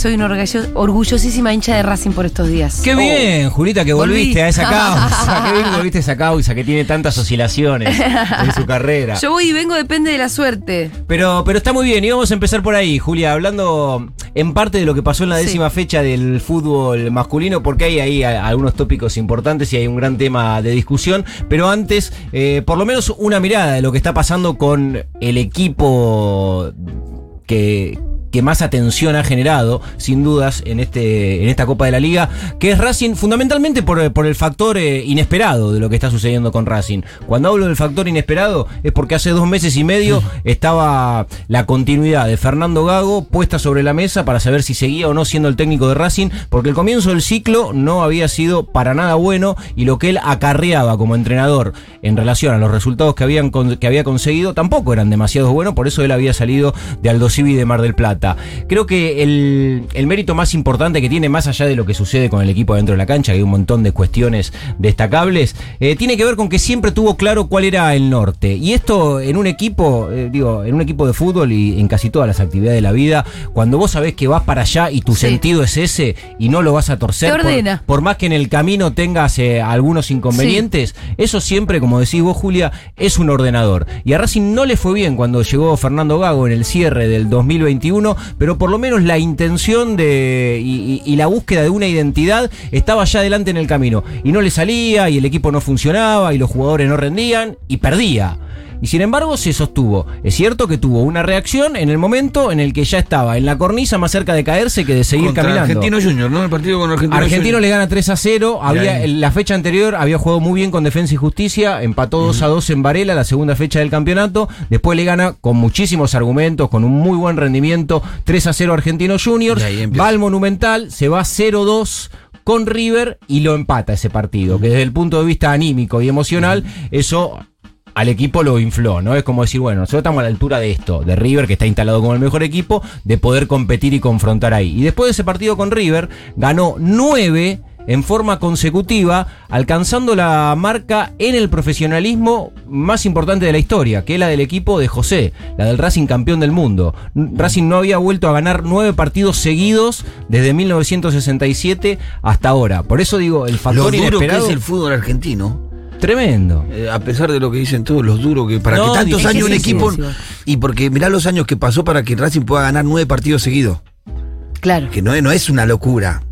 Soy una orgullo- orgullosísima hincha de Racing por estos días. Qué bien, Julita, que Volví. volviste a esa causa. Qué bien que volviste a esa causa que tiene tantas oscilaciones en su carrera. Yo voy y vengo, depende de la suerte. Pero, pero está muy bien, y vamos a empezar por ahí, Julia, hablando en parte de lo que pasó en la Sí. décima fecha del fútbol masculino, porque hay ahí algunos tópicos importantes y hay un gran tema de discusión. Pero antes, eh, por lo menos una mirada de lo que está pasando con el equipo que, que más atención ha generado, sin dudas, en, este, en esta Copa de la Liga, que es Racing, fundamentalmente por, por el factor eh, inesperado de lo que está sucediendo con Racing. Cuando hablo del factor inesperado es porque hace dos meses y medio estaba la continuidad de Fernando Gago puesta sobre la mesa para saber si seguía o no siendo el técnico de Racing, porque el comienzo del ciclo no había sido para nada bueno y lo que él acarreaba como entrenador en relación a los resultados que, habían que había conseguido tampoco eran demasiado buenos, por eso él había salido de Aldo Civi de Mar del Plata. Creo que el, el mérito más importante que tiene, más allá de lo que sucede con el equipo dentro de la cancha, que hay un montón de cuestiones destacables, eh, tiene que ver con que siempre tuvo claro cuál era el norte. Y esto en un equipo, eh, digo, en un equipo de fútbol y en casi todas las actividades de la vida, cuando vos sabés que vas para allá y tu Sí. sentido es ese y no lo vas a torcer, Te por- ordena. por más que en el camino tengas eh, algunos inconvenientes, eso siempre, como decís vos, Julia, es un ordenador. Y a Racing no le fue bien cuando llegó Fernando Gago en el cierre del 2021, pero por lo menos la intención de y, y- y la búsqueda de una identidad estaba ya adelante en el camino. Y no le salía, y el equipo no funcionaba, y los jugadores no rendían, y perdía. Y sin embargo se sostuvo. Es cierto que tuvo una reacción en el momento en el que ya estaba en la cornisa más cerca de caerse que de seguir Contra caminando. Argentino Junior, ¿no? El partido con Argentino Argentino Junior. le gana 3 a 0. Había, la fecha anterior había jugado muy bien con Defensa y Justicia. Empató 2 a 2 en Varela, la segunda fecha del campeonato. Después le gana con muchísimos argumentos, con un muy buen rendimiento. 3 a 0 Argentino Juniors. Va al Monumental, se va 0 2 con River y lo empata ese partido. Que desde el punto de vista anímico y emocional, eso al equipo lo infló, ¿no? Es como decir, bueno, nosotros estamos a la altura de esto, de River, que está instalado como el mejor equipo, de poder competir y confrontar ahí. Y después de ese partido con River, ganó nueve en forma consecutiva, alcanzando la marca en el profesionalismo más importante de la historia, que es la del equipo de José, la del Racing campeón del mundo. Racing no había vuelto a ganar nueve partidos seguidos desde 1967 hasta ahora. Por eso digo, el Lo factor duro que inesperado... es el fútbol argentino. Tremendo. eh, a pesar de lo que dicen todos, los duros que para No, que tantos años un equipo. Y porque mirá los años que pasó para que Racing pueda ganar nueve partidos seguidos. Claro. Que no, es- no es una locura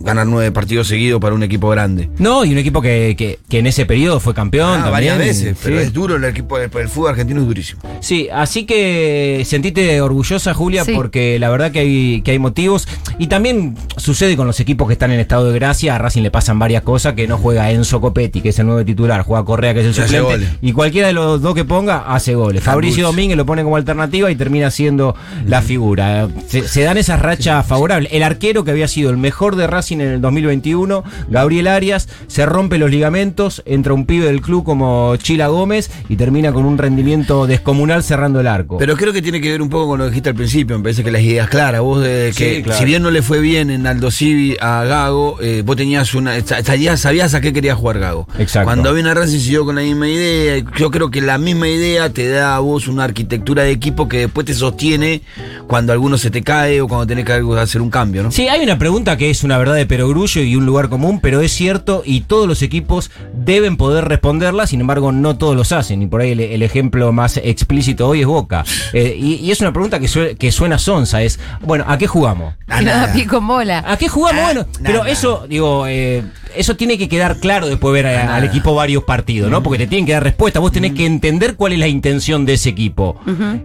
ganar nueve partidos seguidos para un equipo grande. No, y un equipo que, que- que en ese periodo fue campeón. Ah, varias también, veces, pero sí. es duro el equipo, el, el fútbol argentino es durísimo. Sí, así que sentite orgullosa, Julia, Sí. porque la verdad que hay, que hay motivos. Y también sucede con los equipos que están en estado de gracia. A Racing le pasan varias cosas, que no juega Enzo Copetti, que es el nuevo titular, juega Correa, que es el suplente. goles. Y cualquiera de los dos que ponga, hace goles. Fabricio Domínguez lo pone como alternativa y termina siendo la figura. Se, se dan esas rachas favorables. El arquero que había sido el mejor de Racing en el 2021, Gabriel Arias, se rompe los ligamentos, entra un pibe del club como Chila Gómez y termina con un rendimiento descomunal cerrando el arco. Pero creo que tiene que ver un poco con lo que dijiste al principio. Me parece que las ideas claras. Vos, de que Sí, claro. si bien no le fue bien en Aldo Civi a Gago, eh, vos tenías una. sa- Sabías, sabías a qué quería jugar Gago. Exacto. Cuando viene a Racing siguió con la misma idea. Yo creo que la misma idea te da a vos una arquitectura de equipo que después te sostiene cuando alguno se te cae o cuando tenés que hacer un cambio, ¿no? Sí, hay una pregunta que es una verdad de perogrullo y un lugar común, pero es cierto y todos los equipos deben poder responderla, sin embargo no todos los hacen y por ahí el, el ejemplo más explícito hoy es Boca. Eh, y, y es una pregunta que, sue- que suena sonsa, es, bueno, ¿a qué jugamos? A nada, nada. pie con bola. ¿A qué jugamos? Ah, bueno, nada. pero eso, digo, eh, eso tiene que quedar claro después de ver a- al equipo varios partidos, ¿no? Porque te tienen que dar respuesta, vos tenés que entender cuál es la intención de ese equipo.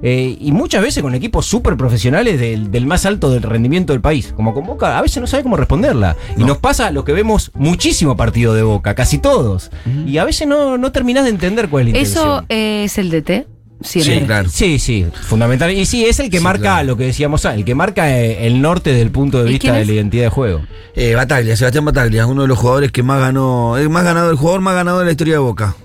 Eh, y muchas veces con equipos súper profesionales del, del más alto del rendimiento del país, como con Boca, a veces no sabe cómo responderla. Y nos pasa lo que vemos muchísimo partido de Boca, casi todos. Y a veces no, no terminás de entender cuál es la Eso intención. eh, es el DT. Siempre. Sí, claro. Sí, sí, fundamental. Y sí, es el que Sí, marca claro. lo que decíamos, ah, el que marca eh, el norte desde el punto de ¿Y vista de la identidad de juego. Eh, Bataglia, Sebastián Bataglia, uno de los jugadores que más ganó, el más ganado, el jugador más ganado de la historia de Boca.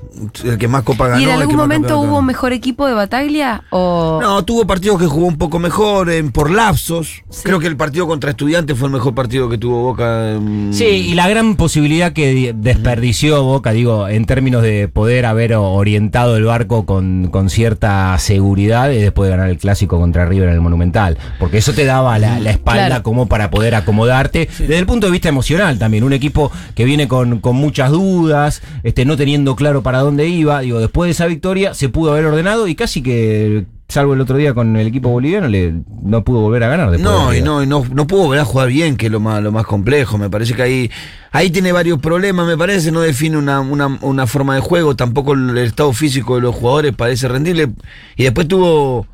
El que más copa ganó. ¿Y en algún momento hubo ganó. mejor equipo de Bataglia? O... No, tuvo partidos que jugó un poco mejor, en- por lapsos. Sí. Creo que el partido contra Estudiantes fue el mejor partido que tuvo Boca. en- Sí, y la gran posibilidad que di- desperdició Boca, digo, en términos de poder haber orientado el barco con, con cierta seguridad y después de ganar el clásico contra River en el Monumental. Porque eso te daba la, la espalda Claro. como para poder acomodarte. Desde el punto de vista emocional también. Un equipo que viene con, con muchas dudas, este, no teniendo claro para dónde iba. Digo, después de esa victoria se pudo haber ordenado y casi que. Salvo el otro día con el equipo boliviano, le, no pudo volver a ganar. después No, de y no, y no, no pudo volver a jugar bien, que es lo más, lo más complejo. Me parece que ahí, ahí tiene varios problemas, me parece, no define una, una, una forma de juego, tampoco el estado físico de los jugadores parece rendirle. Y después tuvo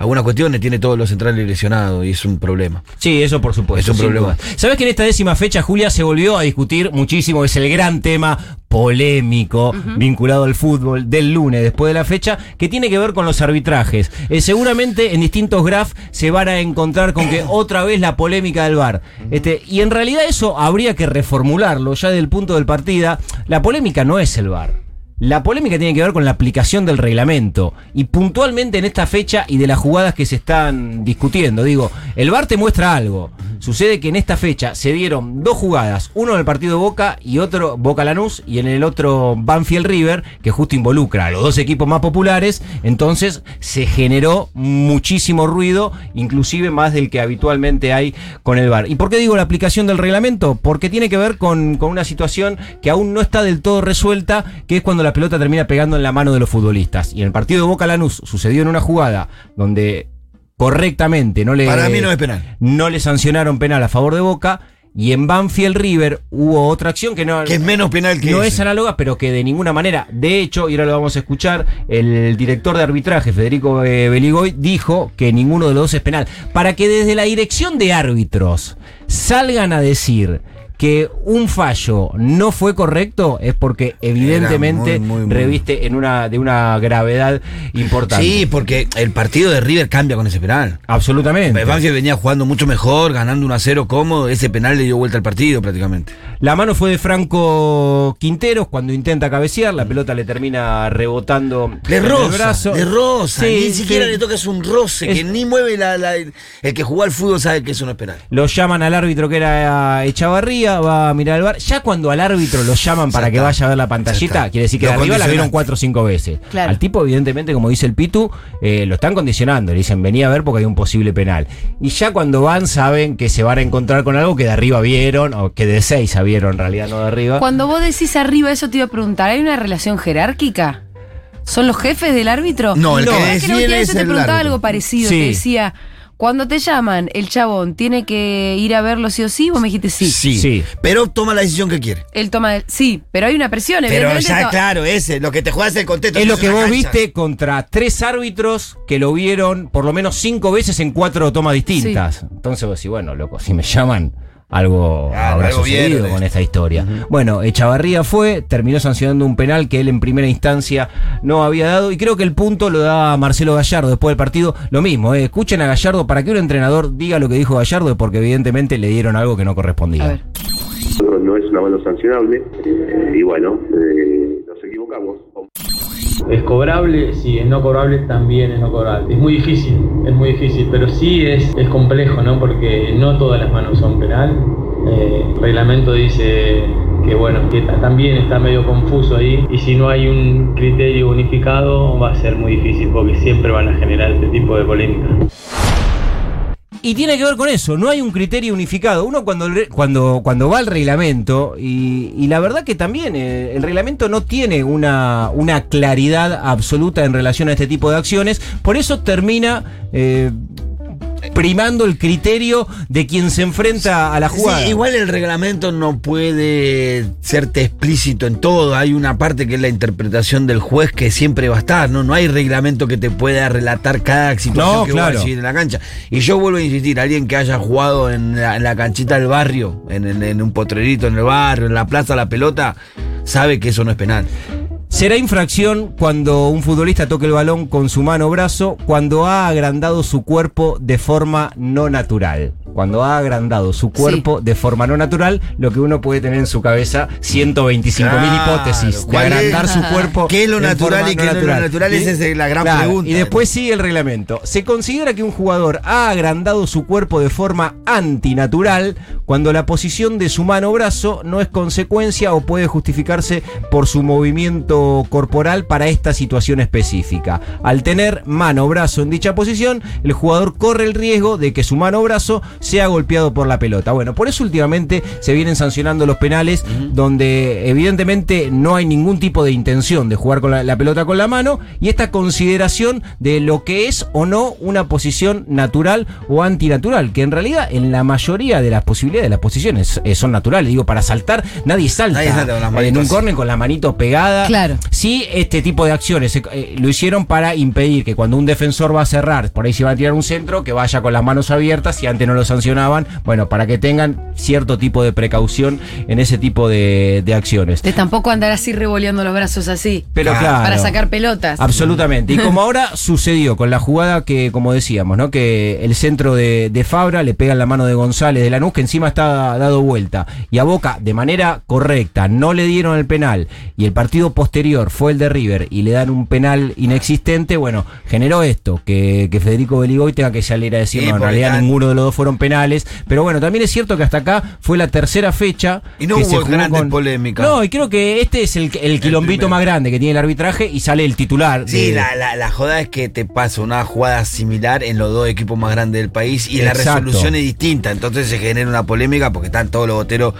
algunas cuestiones, tiene todos los centrales lesionados y es un problema. Sí, eso por supuesto. Es un problema. ¿Sabes que en esta décima fecha, Julia, se volvió a discutir muchísimo? Es el gran tema polémico vinculado al fútbol del lunes, después de la fecha, que tiene que ver con los arbitrajes. Eh, seguramente en distintos graph se van a encontrar con que otra vez la polémica del VAR. Este, y en realidad eso habría que reformularlo ya del punto del partida. La polémica no es el VAR. La polémica tiene que ver con la aplicación del reglamento y puntualmente en esta fecha y de las jugadas que se están discutiendo. Digo, el VAR te muestra algo. Sucede que en esta fecha se dieron dos jugadas, uno en el partido Boca y otro Boca Lanús y en el otro Banfield River, que justo involucra a los dos equipos más populares, entonces se generó muchísimo ruido, inclusive más del que habitualmente hay con el VAR. ¿Y por qué digo la aplicación del reglamento? Porque tiene que ver con, con una situación que aún no está del todo resuelta, que es cuando la pelota termina pegando en la mano de los futbolistas. Y en el partido de Boca Lanús sucedió en una jugada donde correctamente no le Para mí no es penal. no le sancionaron penal a favor de Boca y en Banfield River hubo otra acción que no Que es menos penal que no ese. es análoga, pero que de ninguna manera, de hecho, y ahora lo vamos a escuchar, el director de arbitraje, Federico eh, Beligoy, dijo que ninguno de los dos es penal. Para que desde la dirección de árbitros salgan a decir que un fallo no fue correcto es porque evidentemente muy, muy, muy- reviste en una de una gravedad importante. Sí, porque el partido de River cambia con ese penal. absolutamente. Banfield venía jugando mucho mejor, ganando 1 a 0 cómodo. Ese penal le dio vuelta al partido prácticamente. La mano fue de Franco Quinteros cuando intenta cabecear, la pelota le termina rebotando Le en el rosa, brazo. le rosa. Sí, ni siquiera sí. le toca es un roce, Es- que ni mueve la, la- El que jugó al fútbol sabe que eso no es penal. Lo llaman al árbitro que era Echavarría, va a mirar el bar. Ya cuando al árbitro lo llaman para que vaya a ver la pantallita, quiere decir que Lo de arriba la vieron cuatro o cinco veces. Claro. Al tipo, evidentemente, como dice el Pitu, eh, lo están condicionando. Le dicen, vení a ver porque hay un posible penal. Y ya cuando van, saben que se van a encontrar con algo que de arriba vieron, o que de seis vieron en realidad, no de arriba. Cuando vos decís arriba, eso te iba a preguntar, ¿hay una relación jerárquica? ¿Son los jefes del árbitro? No, el La que verdad que la decide última vez es yo te preguntaba árbitro. algo parecido, Sí. te decía, cuando te llaman, el chabón tiene que ir a verlo sí o sí, vos me dijiste sí. Sí. Pero toma la decisión que quiere. Él toma el, sí, pero hay una presión, Pero evidentemente. ya, claro, ese, lo que te juegas el contexto. Es lo que vos cancha. viste contra tres árbitros que lo vieron por lo menos cinco veces en cuatro tomas distintas. Entonces vos decís, bueno, loco, si me llaman, algo Claro, habrá algo sucedido con esta historia. Bueno, Echavarría fue, terminó sancionando un penal que él en primera instancia no había dado y creo que el punto lo da Marcelo Gallardo después del partido. Lo mismo, eh, escuchen a Gallardo para que un entrenador diga lo que dijo Gallardo porque evidentemente le dieron algo que no correspondía. A ver. no, no es una mano sancionable eh, y bueno, eh, nos equivocamos. Es cobrable, sí, es no cobrable, también es no cobrable. Es muy difícil, es muy difícil, pero sí es, es complejo, ¿no? Porque no todas las manos son penal. Eh, el reglamento dice que, bueno, también está medio confuso ahí y si no hay un criterio unificado va a ser muy difícil porque siempre van a generar este tipo de polémica. Y tiene que ver con eso, no hay un criterio unificado. Uno cuando, cuando, cuando va al reglamento, y, y la verdad que también eh, el reglamento no tiene una, una claridad absoluta en relación a este tipo de acciones, por eso termina eh, primando el criterio de quien se enfrenta a la jugada. Sí, igual el reglamento no puede serte explícito en todo. Hay una parte que es la interpretación del juez que siempre va a estar, ¿no? No hay reglamento que te pueda relatar cada situación No, que claro. va a en la cancha. Y yo vuelvo a insistir, alguien que haya jugado en la, en la canchita del barrio, en, en- en un potrerito en el barrio, en la plaza, la pelota, sabe que eso no es penal. Será infracción cuando un futbolista toque el balón con su mano o brazo cuando ha agrandado su cuerpo de forma no natural. Cuando ha agrandado su cuerpo de forma no natural, lo que uno puede tener en su cabeza 125 mil Claro, hipótesis de agrandar su cuerpo. ¿Qué es lo natural y qué no es lo natural? Esa es la gran Claro, pregunta. Y después sigue el reglamento. Se considera que un jugador ha agrandado su cuerpo de forma antinatural cuando la posición de su mano o brazo no es consecuencia o puede justificarse por su movimiento corporal para esta situación específica. Al tener mano o brazo en dicha posición, el jugador corre el riesgo de que su mano o brazo sea golpeado por la pelota. Bueno, por eso últimamente se vienen sancionando los penales donde evidentemente no hay ningún tipo de intención de jugar con la, la pelota con la mano y esta consideración de lo que es o no una posición natural o antinatural, que en realidad en la mayoría de las posibilidades de las posiciones eh, son naturales. Digo, para saltar nadie salta, Nadie salta con las en manitos un así. córner con la manito pegada. Claro. Sí, este tipo de acciones eh, eh, lo hicieron para impedir que cuando un defensor va a cerrar, por ahí se va a tirar un centro, que vaya con las manos abiertas, si antes no lo sancionaban, bueno, para que tengan cierto tipo de precaución en ese tipo de, de acciones. De tampoco andar así revoleando los brazos así. Pero Claro. claro. Para sacar pelotas. Absolutamente. Y como ahora sucedió con la jugada que, como decíamos, ¿no? Que el centro de, de Fabra le pega en la mano de González de Lanús, que encima está dado vuelta. Y a Boca, de manera correcta, no le dieron el penal. Y el partido posterior fue el de River y le dan un penal inexistente. Bueno, generó esto, que, que Federico Beligoy tenga que salir a decir, Sí, no, en realidad ninguno de los dos fueron penales. Pero bueno, también es cierto que hasta acá fue la tercera fecha. Y no que hubo se jugó grandes con- polémicas. No, y creo que este es el, el quilombito más grande que tiene el arbitraje y sale el titular. Sí, de- la, la, la joda es que te pasa una jugada similar en los dos equipos más grandes del país y la resolución es distinta. Entonces se genera una polémica porque están todos los boteros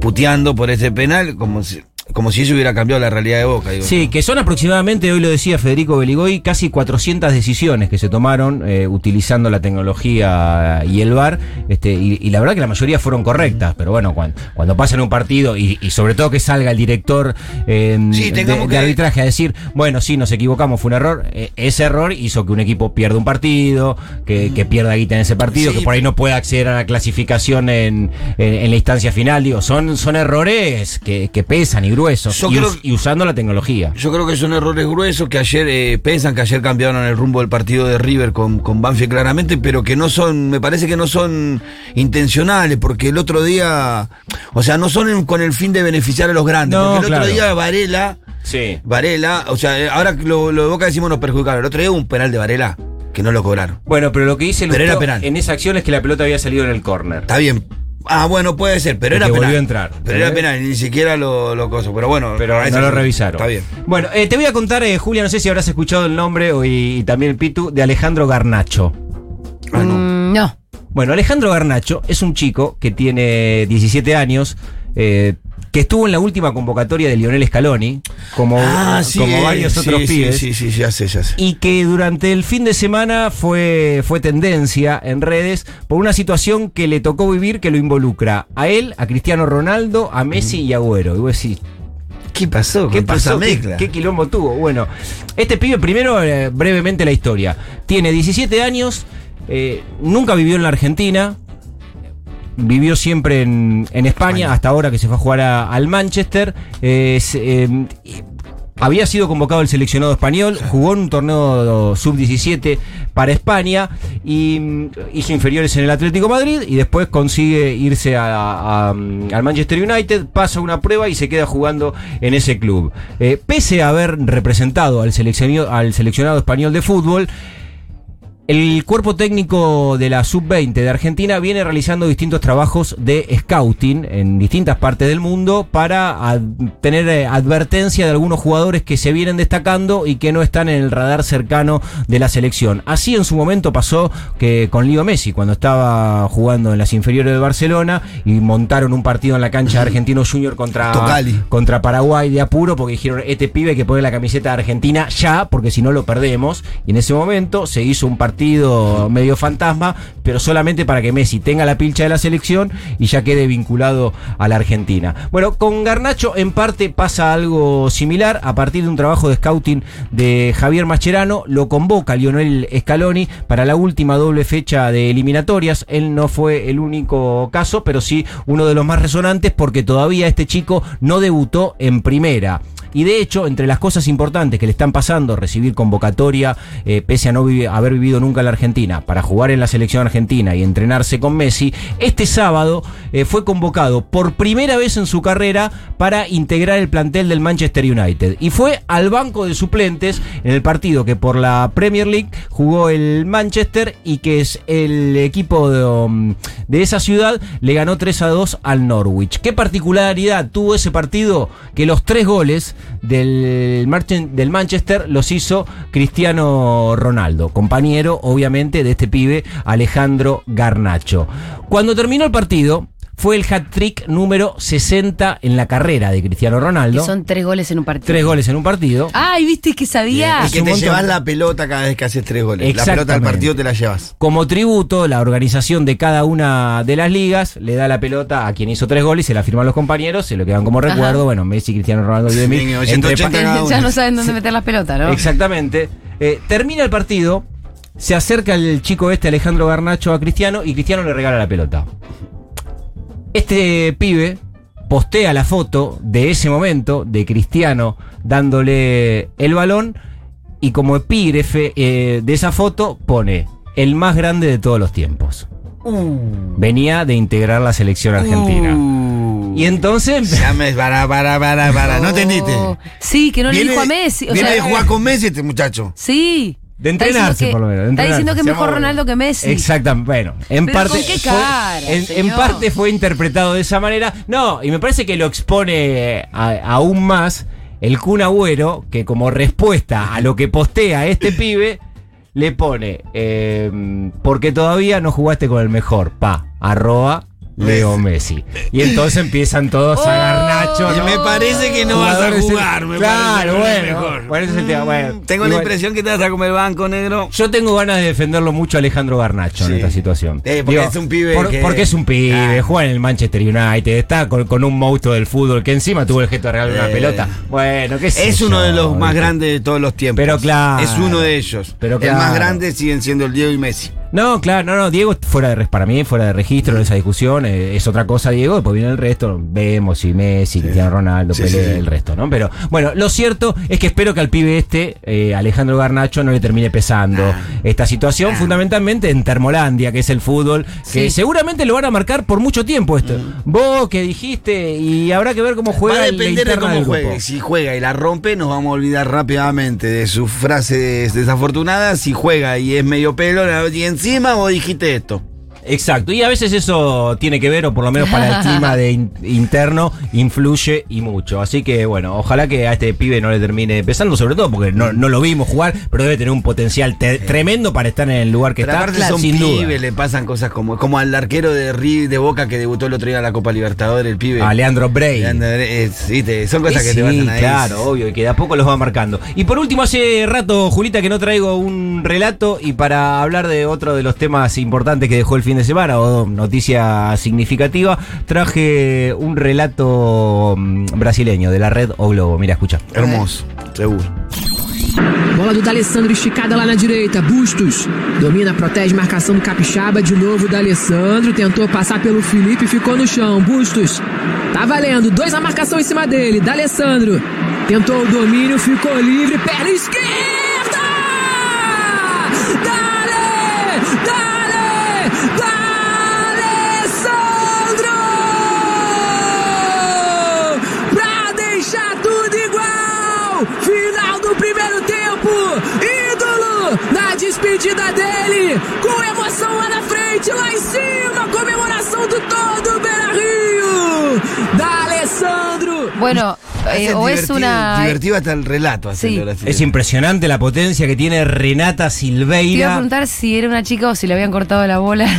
puteando por ese penal como si, como si eso hubiera cambiado la realidad de Boca. digo. Sí, que son aproximadamente, hoy lo decía Federico Beligoy, casi 400 decisiones que se tomaron eh, utilizando la tecnología y el VAR, este, y, y la verdad que la mayoría fueron correctas, pero bueno, cuando, cuando pasan un partido y, y sobre todo que salga el director eh, Sí, de, tengamos de que- arbitraje a decir, bueno, sí, nos equivocamos, fue un error, eh, ese error hizo que un equipo pierda un partido, que, que pierda guita en ese partido, Sí. que por ahí no pueda acceder a la clasificación en, en- en la instancia final, digo, son, son errores que, que pesan y gruesos, y, creo- us- y usando la tecnología. Yo creo que son errores gruesos que ayer eh, pensan que ayer cambiaron el rumbo del partido de River con, con Banfield claramente, pero que no son, me parece que no son intencionales, porque el otro día, o sea, no son en- con el fin de beneficiar a los grandes, No, porque el otro día Varela, Sí. Varela, o sea, eh, ahora lo, lo de Boca decimos nos perjudicaron, el otro día hubo un penal de Varela que no lo cobraron. Bueno, pero lo que Lustó penal. en esa acción es que la pelota había salido en el córner. Está bien. Ah, bueno, puede ser, pero era que penal. volvió a entrar. Pero ¿Eh? era penal, ni siquiera lo, lo coso. Pero bueno, Pero no lo revisaron. Está bien. Bueno, eh, te voy a contar, eh, Julia, no sé si habrás escuchado el nombre o- y, y también el Pitu, de Alejandro Garnacho. Ah, no. Mm, no. Bueno, Alejandro Garnacho es un chico que tiene 17 años, eh, que estuvo en la última convocatoria de Lionel Scaloni, como, Ah, sí, como varios sí, otros sí, pibes. Sí, sí, sí, ya sé, ya sé. y que durante el fin de semana fue, fue tendencia en redes por una situación que le tocó vivir que lo involucra a él, a Cristiano Ronaldo, a Messi y a Agüero. Y vos decís, ¿Qué pasó? ¿qué pasó? ¿Qué, qué quilombo tuvo? Bueno, este pibe, primero, eh, brevemente la historia. Tiene 17 años, eh, nunca vivió en la Argentina. Vivió siempre en, en España, España. hasta ahora que se fue a jugar a- al Manchester. Eh, eh, había sido convocado el seleccionado español, jugó en un torneo sub-17 para España y mm, hizo inferiores en el Atlético Madrid y después consigue irse a- a- al Manchester United, pasa una prueba y se queda jugando en ese club. Eh, pese a haber representado al seleccionado, al seleccionado español de fútbol, el cuerpo técnico de la Sub-20 de Argentina viene realizando distintos trabajos de scouting en distintas partes del mundo para ad- tener eh, advertencia de algunos jugadores que se vienen destacando y que no están en el radar cercano de la selección. Así en su momento pasó que con Leo Messi, cuando estaba jugando en las inferiores de Barcelona y montaron un partido en la cancha de Argentino Junior contra, Tocali. contra Paraguay de apuro porque dijeron, este pibe hay que poner la camiseta de Argentina ya, porque si no lo perdemos. Y en ese momento se hizo un partido medio fantasma, pero solamente para que Messi tenga la pilcha de la selección y ya quede vinculado a la Argentina. Bueno, con Garnacho en parte pasa algo similar. A partir de un trabajo de scouting de Javier Mascherano, lo convoca Lionel Scaloni para la última doble fecha de eliminatorias. Él no fue el único caso, pero sí uno de los más resonantes porque todavía este chico no debutó en primera. Y de hecho, entre las cosas importantes que le están pasando, recibir convocatoria, eh, pese a no haber vivido nunca en la Argentina, para jugar en la selección argentina y entrenarse con Messi, este sábado eh, fue convocado por primera vez en su carrera para integrar el plantel del Manchester United. Y fue al banco de suplentes en el partido que por la Premier League jugó el Manchester y que es el equipo de, um, de esa ciudad le ganó 3 a 2 al Norwich. ¿Qué particularidad tuvo ese partido? Que los tres goles del, del Manchester los hizo Cristiano Ronaldo, compañero obviamente de este pibe Alejandro Garnacho. Cuando terminó el partido, fue el hat-trick número 60 en la carrera de Cristiano Que Ronaldo. son tres goles en un partido. Tres goles en un partido. Ay, viste que sabía. Y Es que te montón. llevas la pelota cada vez que haces tres goles. La pelota del partido te la llevas. Como tributo, la organización de cada una de las ligas le da la pelota a quien hizo tres goles, se la firman los compañeros, se lo quedan como recuerdo. Ajá. Bueno, Messi, Cristiano Ronaldo y de mí. Sí, entre 180 pa- cada uno. ya no saben dónde meter las pelotas, ¿no? Exactamente. Eh, termina el partido, se acerca el chico este, Alejandro Garnacho, a Cristiano y Cristiano le regala la pelota. Este pibe postea la foto de ese momento de Cristiano dándole el balón y como epígrafe eh, de esa foto pone el más grande de todos los tiempos. Venía de integrar la selección argentina. Y entonces... Ya me para, para, para, para. ¿No entendiste? Sí, que no le dijo a Messi. O viene sea, de jugar con Messi este muchacho. Sí. De entrenarse, que- por lo menos. Está diciendo que es mejor Ronaldo que Messi. Exactamente. Bueno, en Pero parte. ¿con qué fue- cara, en, en parte fue interpretado de esa manera. No, y me parece que lo expone a- aún más el Kun Agüero, que como respuesta a lo que postea este pibe, le pone. eh, porque todavía no jugaste con el mejor. Pa, arroba. Leo Messi. Y entonces empiezan todos a garnacho. Y ¿no? me parece que no vas a jugar, me claro, parece bueno. mejor. Bueno, ese es el tema. Bueno, Tengo la impresión que te vas a comer banco, negro. yo tengo ganas de defenderlo mucho a Alejandro Garnacho en esta situación. Eh, porque es un pibe por- que- Porque es un pibe, Ah. juega en el Manchester United, está con, con un monstruo del fútbol que encima tuvo el gesto de regalar una Eh. pelota. Bueno, qué sé Es uno yo, de los más grandes de todos los tiempos. Pero claro. Es uno de ellos. Pero El claro. más grande siguen siendo el Diego y Messi. No, claro, no, no, Diego fuera de res- para mí fuera de registro en esa discusión, eh, es otra cosa Diego, después viene el resto, vemos si Messi, Cristiano Ronaldo, Pelé, el resto, ¿no? Pero bueno, lo cierto es que espero que al pibe este, eh, Alejandro Garnacho, no le termine pesando Ah. esta situación, fundamentalmente en Termolandia, que es el fútbol, que seguramente lo van a marcar por mucho tiempo esto. Vos que dijiste, y habrá que ver cómo juega Mm. Va a la depender de cómo juegue. Si juega y la rompe, nos vamos a olvidar rápidamente de sus frases desafortunadas. Si juega y es medio pelo, y encima vos dijiste esto. Exacto, y a veces eso tiene que ver, o por lo menos para el clima de in- interno, influye y mucho. Así que bueno, ojalá que a este pibe no le termine pesando, sobre todo porque no, no lo vimos jugar, pero debe tener un potencial te- tremendo para estar en el lugar que Pero está, aparte son sin pibes, duda. le pasan cosas como, como al arquero de River de Boca que debutó el otro día en la Copa Libertadores, el pibe. A Leandro Bray. Leandro, es- viste, son cosas Eh, que sí, te pasan ahí. claro, obvio, y que de a poco los va marcando. Y por último, hace rato, Julita, que no traigo un relato y para hablar de otro de los temas importantes que dejó el fin de semana o noticia significativa, traje un relato mm, brasileño de la red O Globo. Mira, escucha. Hermoso, seguro. Bola do D'Alessandro esticada lá na direita. Bustos. Domina, protege marcação do Capixaba. De novo o D'Alessandro. Tentou passar pelo Felipe ficou no chão. Bustos. Tá valendo. Dois na marcação em cima dele. D'Alessandro. Tentou o domínio. Ficou livre. Perna esquerda! Dale! D'Alessandro! Pra deixar tudo igual! Final do primeiro tempo! Ídolo na despedida dele! Com emoção lá na frente, lá em cima! Comemoração do todo Beira Rio! D'Alessandro! Bueno, eh, Es o es divertido- una. Divertido hasta el relato. Sí. Es impresionante la potencia que tiene Renata Te iba a Silveira. preguntar si era una chica o si le habían cortado la bola.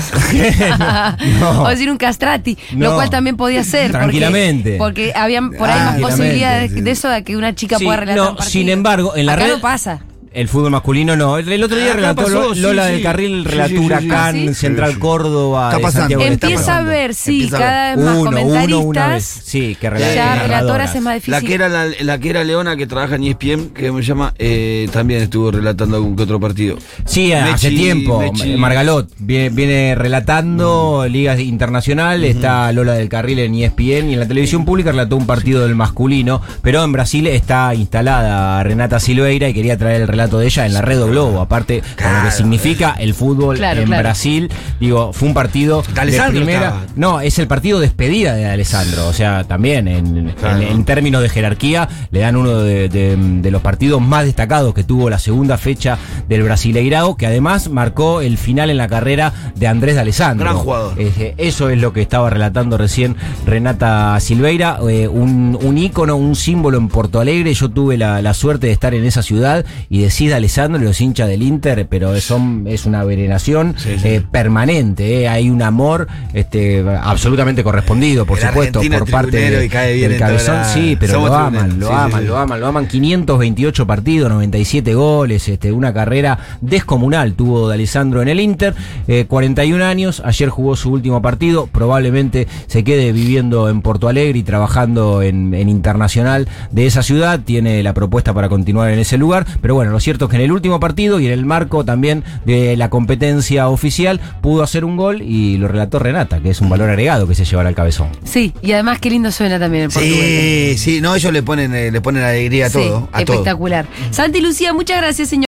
No. O decir un castrati, No. lo cual también podía ser. porque- Tranquilamente. Porque, habían por ahí más posibilidades sí. de eso de que una chica Sí, pueda relatar no, un sin embargo, en la Acá red- no pasa. El fútbol masculino no. El, el otro día Acá relató pasó, Lo- sí, Lola sí. del Carril, Sí, relató sí, sí, sí. Huracán, ¿Ah, sí? Central Sí, sí. Córdoba, Está de pasando. Santiago Empieza a ver, sí, cada vez más Uno, uno, una vez. comentaristas. Sí, que relata- ya relatoras es más difícil. La que era la, la que era Leona que trabaja en ESPN, que me llama, eh, también estuvo relatando algún que otro partido. Sí, hace Mechi- tiempo. Mechi- Margalot viene, viene relatando Liga Internacional. Está Lola del Carril en ESPN y en la televisión pública relató un partido del masculino. Pero en Brasil está instalada Renata Silveira y quería traer el relato de ella en la Red o Globo. Aparte, con lo que Claro. significa el fútbol Claro, en claro. Brasil. Digo, fue un partido De de primera. estaba. No, es el partido despedida de Alessandro. O sea, también en, Claro. en- en términos de jerarquía, le dan uno de, de- de los partidos más destacados que tuvo la segunda fecha del Brasileirao, que además marcó el final en la carrera de Andrés de Alessandro. Gran jugador. Eh, eso es lo que estaba relatando recién Renata Silveira, eh, un, un ícono, un símbolo en Porto Alegre. Yo tuve la, la suerte de estar en esa ciudad y decís de Alessandro y los hinchas del Inter, pero son, es una veneración Sí, sí. eh, permanente. eh. Hay un amor este, absolutamente correspondido, por El supuesto, por parte de- del cabezón. la- Sí, pero Somos lo aman, lo aman, sí. lo aman, lo aman. 528 partidos, 97 goles, este, una carrera descomunal tuvo de Alessandro en el Inter. eh, 41 años, ayer jugó su último partido, probablemente se quede viviendo en Porto Alegre y trabajando en, en Internacional de esa ciudad. Tiene la propuesta para continuar en ese lugar, pero bueno, lo cierto es que en el último partido y en el marco también de la competencia oficial pudo hacer un gol y lo relató Renata, que es un valor agregado que se llevará al cabezón. Sí, y además qué lindo suena también el portugués. Sí, sí, no, ellos le ponen, eh, le ponen alegría a Sí, todo. A todo. espectacular. Santi Lucía, muchas gracias, señor.